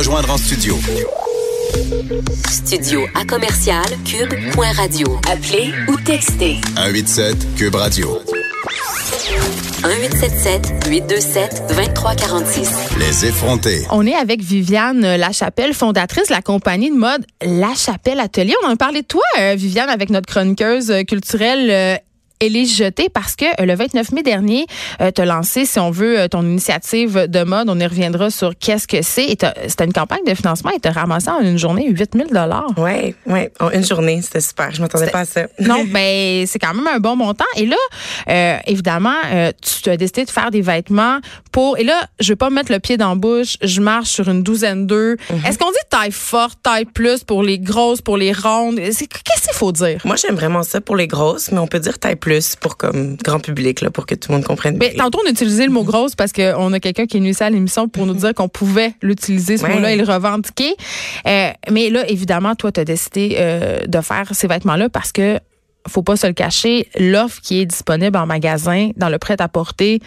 rejoindre en studio. Studio à commercial cube.radio. Appelez ou textez 187 Cube Radio. 1877 827 2346. Les effrontés. On est avec Viviane Lachapelle, fondatrice de la compagnie de mode La Chapelle Atelier. On en a parlé de toi, euh, Viviane, avec notre chroniqueuse euh, culturelle euh, Élise Jeté parce que euh, le 29 mai dernier, euh, tu as lancé, si on veut, euh, ton initiative de mode. On y reviendra sur qu'est-ce que c'est. C'était une campagne de financement et tu as ramassé en une journée 8000 Oui, oui. En une journée, c'était super. Je m'attendais pas à ça. Non, ben c'est quand même un bon montant. Et là, euh, évidemment, euh, tu as décidé de faire des vêtements pour. Et là, je vais pas mettre le pied dans la bouche. Je marche sur une douzaine d'œufs. Est-ce qu'on dit taille forte, taille plus pour les grosses, pour les rondes? Qu'est-ce qu'il faut dire? Moi, j'aime vraiment ça pour les grosses, mais on peut dire taille plus pour comme grand public, là, pour que tout le monde comprenne bien. Mais tantôt, on a utilisé le mot grosse parce qu'on a quelqu'un qui est venu ici à l'émission pour nous dire qu'on pouvait l'utiliser, ce Ouais. mot-là, et le revendiquer. Euh, mais là, évidemment, toi, tu as décidé euh, de faire ces vêtements-là parce que faut pas se le cacher, l'offre qui est disponible en magasin, dans le prêt-à-porter,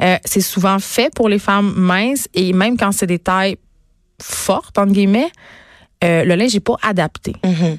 euh, c'est souvent fait pour les femmes minces et même quand c'est des tailles fortes, entre guillemets, euh, le linge n'est pas adapté. Mhm.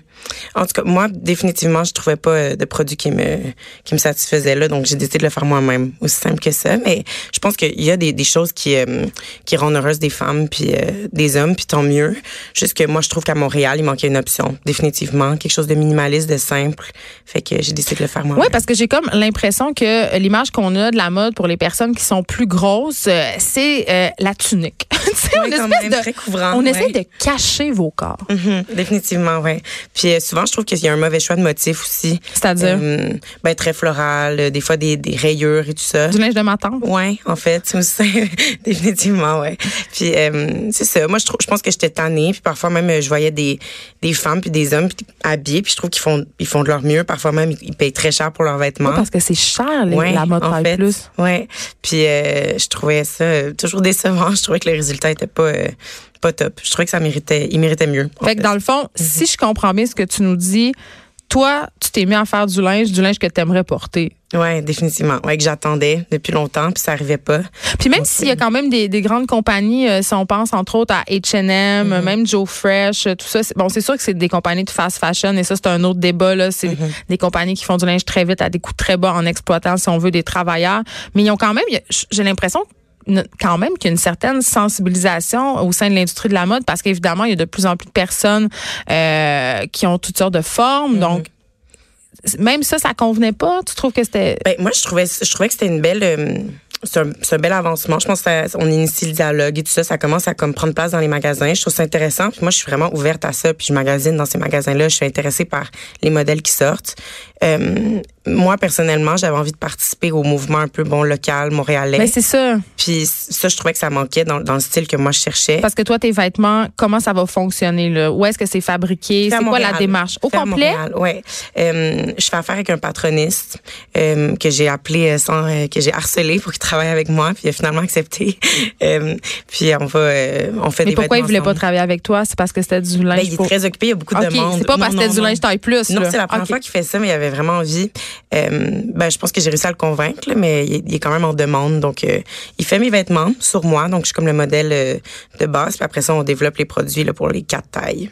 En tout cas, moi, définitivement, je trouvais pas euh, de produit qui me qui me satisfaisait là, donc j'ai décidé de le faire moi-même, aussi simple que ça. Mais je pense qu'il y a des, des choses qui euh, qui rendent heureuses des femmes puis euh, des hommes, puis tant mieux. Juste que moi, je trouve qu'à Montréal, il manquait une option, définitivement, quelque chose de minimaliste, de simple. Fait que j'ai décidé de le faire moi-même. Oui, parce que j'ai comme l'impression que l'image qu'on a de la mode pour les personnes qui sont plus grosses, c'est la tunique. On quand espèce même, de- très couvrant, on ouais. essaie de cacher vos corps. Mhm, définitivement, ouais. Puis euh, souvent, je trouve qu'il y a un mauvais choix de motifs aussi. C'est-à-dire? Euh, ben très floral, euh, des fois des, des rayures et tout ça. du linge de ma tante? Ouais, en fait, définitivement, ouais. Puis c'est ça. Moi, je trouve, je pense que j'étais tannée. Puis parfois même, je voyais des des femmes puis des hommes puis habillés. Puis je trouve qu'ils font ils font de leur mieux. Parfois même, ils, payent très cher pour leurs vêtements. Parce que c'est cher, les- Ouais, la mode en fait. plus. Ouais. Puis je trouvais ça toujours décevant. Je trouvais que le résultat était pas euh, pas top. Je trouvais que ça méritait, il méritait mieux. Fait que dans le fond, si je comprends bien ce que tu nous dis, toi, tu t'es mis à faire du linge, du linge que tu aimerais porter. Ouais, définitivement. Ouais, que j'attendais depuis longtemps, puis ça arrivait pas. Puis même s'il y a quand même des, des grandes compagnies, euh, si on pense entre autres à H&M, même Joe Fresh, euh, tout ça, bon, c'est sûr que c'est des compagnies de fast fashion et ça, c'est un autre débat. là. C'est Mm-hmm. des compagnies qui font du linge très vite à des coûts très bas en exploitant, si on veut, des travailleurs. Mais ils ont quand même, j'ai l'impression quand même qu'il y a une certaine sensibilisation au sein de l'industrie de la mode parce qu'évidemment, il y a de plus en plus de personnes euh, qui ont toutes sortes de formes. Donc, même ça, ça convenait pas? Tu trouves que c'était... Ben, moi, je trouvais, je trouvais que c'était une belle. euh, c'est un, bel avancement. Je pense que ça- on initie le dialogue et tout ça. Ça commence à comme prendre place dans les magasins. Je trouve ça intéressant. Puis moi, je suis vraiment ouverte à ça. Puis je magasine dans ces magasins-là. Je suis intéressée par les modèles qui sortent. Euh, moi, personnellement, j'avais envie de participer au mouvement un peu bon local montréalais. Ben, c'est ça. Puis ça, je trouvais que ça manquait dans, dans le style que moi je cherchais. Parce que toi, tes vêtements, comment ça va fonctionner? Là? Où est-ce que c'est fabriqué? C'est quoi la démarche? Au complet? Montréal, ouais. Euh, je fais affaire avec un patroniste euh, que j'ai appelé euh, sans euh, que j'ai harcelé pour qu'il travaille avec moi, puis il a finalement accepté. Euh, puis on va euh, on fait Mais des pourquoi il voulait pas travailler avec toi? C'est parce que c'était du linge Ben, il est pour- très occupé, il y a beaucoup OK, de demandes. c'est pas parce que c'était du linge taille plus. Non, c'est la première fois qu'il fait ça, mais il avait vraiment envie. Euh, ben, je pense que j'ai réussi à le convaincre, mais il est, il est quand même en demande. Donc, euh, il fait mes vêtements sur moi. Donc, je suis comme le modèle euh, de base. Puis après ça, on développe les produits là, pour les quatre tailles.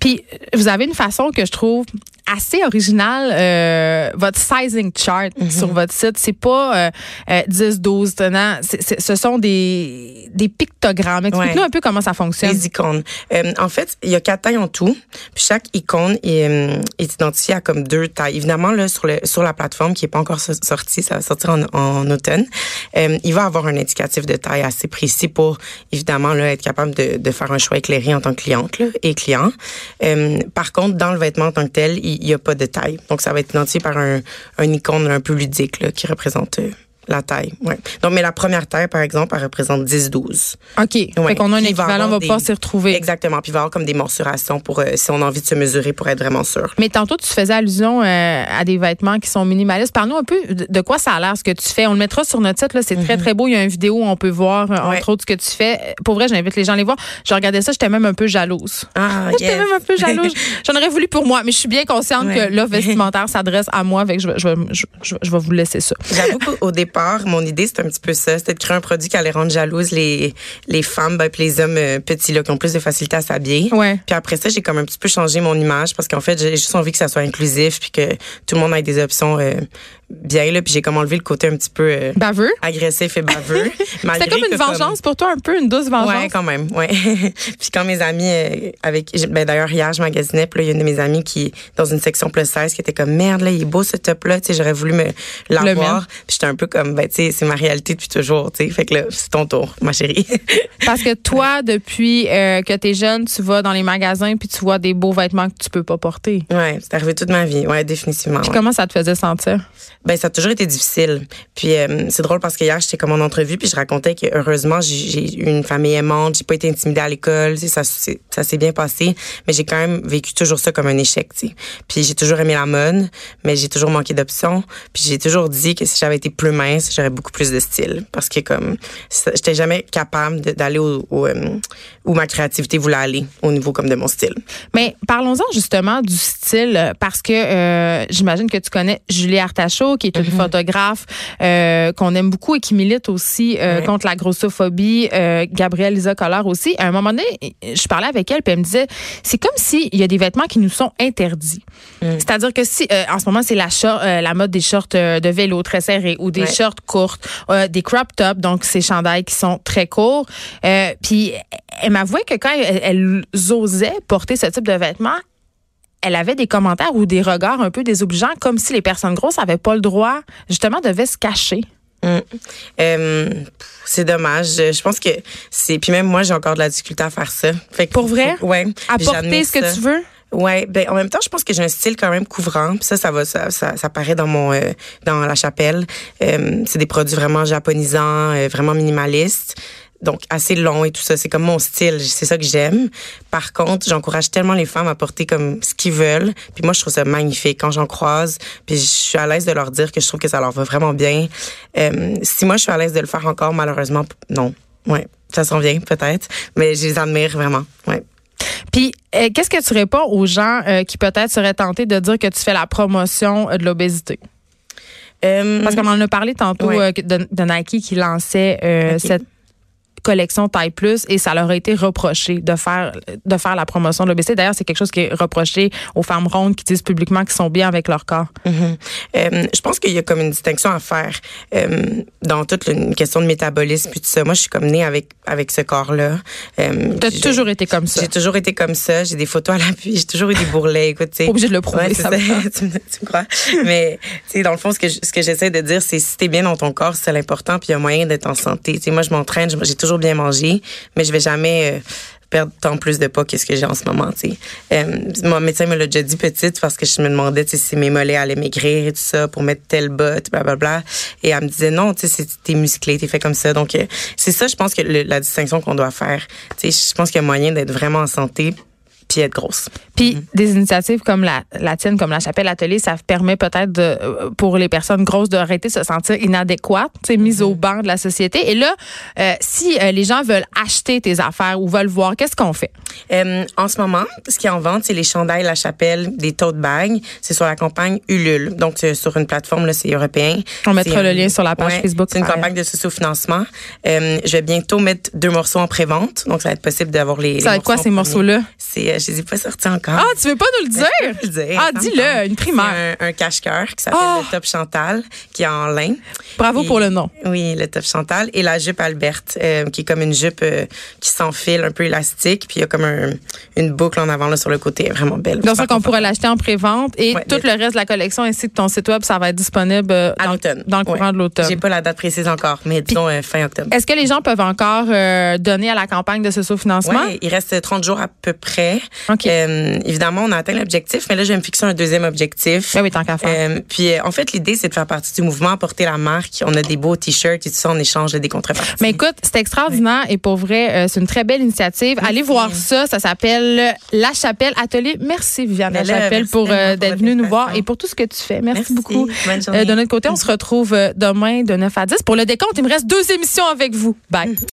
Puis, vous avez une façon que je trouve assez originale, euh, votre sizing chart Mhm. sur votre site. C'est pas euh, euh, 10, 12 tenants. Ce sont des, des pictogrammes. Explique-nous Ouais. un peu comment ça fonctionne. Les icônes. Euh, en fait, il y a quatre tailles en tout. Puis chaque icône est, euh, est identifiée à comme deux tailles. Évidemment, là, sur, le, sur la plateforme qui est pas encore so- sortie, ça va sortir en, en automne, euh, il va avoir un indicatif de taille assez précis pour, évidemment, là, être capable de, de faire un choix éclairé en tant que cliente là, et client. Euh, par contre, dans le vêtement en tant que tel, il n'y a pas de taille. Donc, ça va être identifié par un, un icône un peu ludique là, qui représente euh, la taille, ouais. Donc, mais la première taille, par exemple, elle représente 10-12. OK. Fait qu'on a un équivalent, on va des- pas s'y retrouver. Exactement. Puis il va y avoir comme des mensurations pour euh, si on a envie de se mesurer pour être vraiment sûr. Mais tantôt, tu faisais allusion euh, à des vêtements qui sont minimalistes. Parle-nous un peu de, quoi ça a l'air, ce que tu fais. On le mettra sur notre site. là. C'est très, très beau. Il y a une vidéo où on peut voir, euh, Mhm. Ouais. entre autres, ce que tu fais. Pour vrai, j'invite les gens à les voir. Je regardais ça, j'étais même un peu jalouse. Ah, J'étais même un peu jalouse. J'en aurais voulu pour moi, mais je suis bien consciente Ouais. que l'offre vestimentaire s'adresse à moi. Fait que je, vais- je, je, je- je vais vous laisser ça. J'avoue qu'au départ, mon idée, c'était un petit peu ça. C'était de créer un produit qui allait rendre jalouses les, les femmes, ben, puis les hommes euh, petits, là, qui ont plus de facilité à s'habiller. Ouais. Puis après ça, j'ai comme un petit peu changé mon image parce qu'en fait, j'ai juste envie que ça soit inclusif puis que tout le monde ait des options euh, bien, là. Puis j'ai comme enlevé le côté un petit peu euh, Baveux. agressif et baveux. C'était comme une vengeance pour toi, un peu, une douce vengeance. Ouais, quand même, ouais. puis quand mes amis euh, avec ben d'ailleurs hier je magasinais, puis là il y a une de mes amies qui dans une section plus 16 qui était comme merde là, il est beau ce top là, tu sais, j'aurais voulu me l'avoir. Puis j'étais un peu comme ben tu sais, c'est ma réalité depuis toujours, tu sais. Fait que là, c'est ton tour, ma chérie. Parce que toi, depuis euh, que tu es jeune, tu vas dans les magasins puis tu vois des beaux vêtements que tu peux pas porter. ouais, c'est arrivé toute ma vie, ouais, définitivement. Puis ouais. comment ça te faisait sentir? Ben ça a toujours été difficile. Puis euh, c'est drôle parce que hier j'étais comme en entrevue puis je racontais que heureusement j'ai eu une famille aimante, j'ai pas été intimidée à l'école, ça ça s'est bien passé, mais j'ai quand même vécu toujours ça comme un échec, tu sais. Puis j'ai toujours aimé la mode, mais j'ai toujours manqué d'options, puis j'ai toujours dit que si j'avais été plus mince, j'aurais beaucoup plus de style parce que comme j'étais jamais capable d'aller euh, où ma créativité voulait aller au niveau comme de mon style. Mais parlons-en justement du style, parce que euh, j'imagine que tu connais Julie Artachot, qui est une photographe euh, qu'on aime beaucoup et qui milite aussi euh, contre la grossophobie. Euh, Gabrielle Lisa Collard aussi. À un moment donné, je parlais avec elle, puis elle me disait, c'est comme s'il y a des vêtements qui nous sont interdits. C'est-à-dire que si, en ce moment, c'est la, mode des shorts de vélo très serrés ou des shorts courtes, des crop tops, donc ces chandails qui sont très courts. Puis elle m'avouait que quand elle, elle osait porter ce type de vêtements, elle avait des commentaires ou des regards un peu désobligeants, comme si les personnes grosses n'avaient pas le droit, justement, devaient se cacher. Mm. Euh, c'est dommage. Je je pense que c'est. Puis même moi, j'ai encore de la difficulté à faire ça. Fait que Pour vrai? ouais. À Puis porter j'admire ce que tu veux? Ouais, ben en même temps, je pense que j'ai un style quand même couvrant. Puis ça, ça va, ça, ça, ça paraît dans mon, euh, dans la chapelle. Euh, c'est des produits vraiment japonisants, euh, vraiment minimalistes. Donc assez long et tout ça, c'est comme mon style, c'est ça que j'aime. Par contre, j'encourage tellement les femmes à porter comme ce qu'ils veulent. Puis moi, je trouve ça magnifique quand j'en croise. Puis je suis à l'aise de leur dire que je trouve que ça leur va vraiment bien. Euh, si moi je suis à l'aise de le faire encore, malheureusement, non. Ouais, ça s'en vient peut-être, mais je les admire vraiment. Ouais. Puis, euh, qu'est-ce que tu réponds aux gens euh, qui peut-être seraient tentés de dire que tu fais la promotion de l'obésité? Parce qu'on en a parlé tantôt Ouais. de, de Nike qui lançait euh, Ok. cette collection taille plus et ça leur a été reproché de faire de faire la promotion de l'obésité. D'ailleurs, c'est quelque chose qui est reproché aux femmes rondes qui disent publiquement qu'ils sont bien avec leur corps. Mhm. Euh, je pense qu'il y a comme une distinction à faire euh, dans toute une question de métabolisme puis tout ça. Moi, je suis comme née avec avec ce corps-là. Euh, Tu as j'ai- toujours été comme ça. J'ai toujours été comme ça. J'ai des photos à l'appui. J'ai toujours eu des bourrelets. Écoute, tu sais. Pas obligé de le prouver, Ouais, ça tu, me, tu me crois? Mais tu sais, dans le fond, ce que ce que j'essaie de dire, c'est si t'es bien dans ton corps, c'est l'important. Puis il y a moyen d'être en santé. Tu sais, moi, je m'entraîne. J'ai toujours bien mangé, mais je vais jamais. euh, perdre tant plus de poids que ce que j'ai en ce moment, tu sais. Euh, mon médecin me l'a déjà dit petite parce que je me demandais, tu sais, si mes mollets allaient maigrir et tout ça pour mettre telle botte, blablabla. Et elle me disait non, tu sais, t'es musclé, t'es fait comme ça. Donc, euh, c'est ça, je pense que la distinction qu'on doit faire. Tu sais, je pense qu'il y a moyen d'être vraiment en santé puis être grosse. Puis des initiatives comme la, la tienne, comme la chapelle atelier, ça permet peut-être de, euh, pour les personnes grosses d'arrêter de se sentir inadéquates, sais, mises au banc de la société. Et là, euh, si euh, les gens veulent acheter tes affaires ou veulent voir, qu'est-ce qu'on fait? Euh, en ce moment, ce qui est en vente, c'est les chandails La Chapelle, des tote bags. C'est sur la campagne Ulule. Donc, c'est sur une plateforme, là, c'est européen. On mettra C'est, le lien sur la page ouais, Facebook. C'est une campagne de socio-financement. Je vais bientôt mettre deux morceaux en pré-vente. Donc, ça va être possible d'avoir les, les Ça va être quoi ces morceaux-là? C'est, je les ai pas sortis encore. Ah, tu veux pas nous le dire? Je peux le dire. Ah, dis-le, une primaire. Un, un cache-cœur qui s'appelle Ah! le Top Chantal, qui est en lin. Bravo Et- pour le nom. Oui, le top Chantal et la jupe Alberte, euh, qui est comme une jupe euh, qui s'enfile, un peu élastique, puis il y a comme un- une boucle en avant là sur le côté, Elle est vraiment belle. Donc ça qu'on pourrait l'acheter en pré-vente et Ouais, tout le reste de la collection ainsi que ton site web, ça va être disponible euh, à dans, l'automne. dans le courant Ouais. de l'automne. J'ai pas la date précise encore, mais disons euh, fin octobre. Est-ce que les gens peuvent encore donner à la campagne de ce sous-financement? Ouais, il reste 30 jours à peu près. OK. Euh, évidemment, on a atteint l'objectif, mais là, je vais me fixer un deuxième objectif. Ben oui, tant qu'à faire. Euh, puis, euh, en fait, l'idée, c'est de faire partie du mouvement, porter la marque. On a des beaux t-shirts et tout ça en échange de des contreparties. Mais écoute, c'est extraordinaire et pour vrai, c'est une très belle initiative. Allez voir ça. Ça s'appelle La Chapelle Atelier. Merci, Viviane La Ben là, Chapelle, pour d'être venue nous voir et pour tout ce que tu fais. Merci, Merci. beaucoup. De notre côté, on se retrouve demain de 9 à 10. Pour le décompte, il me reste deux émissions avec vous. Bye.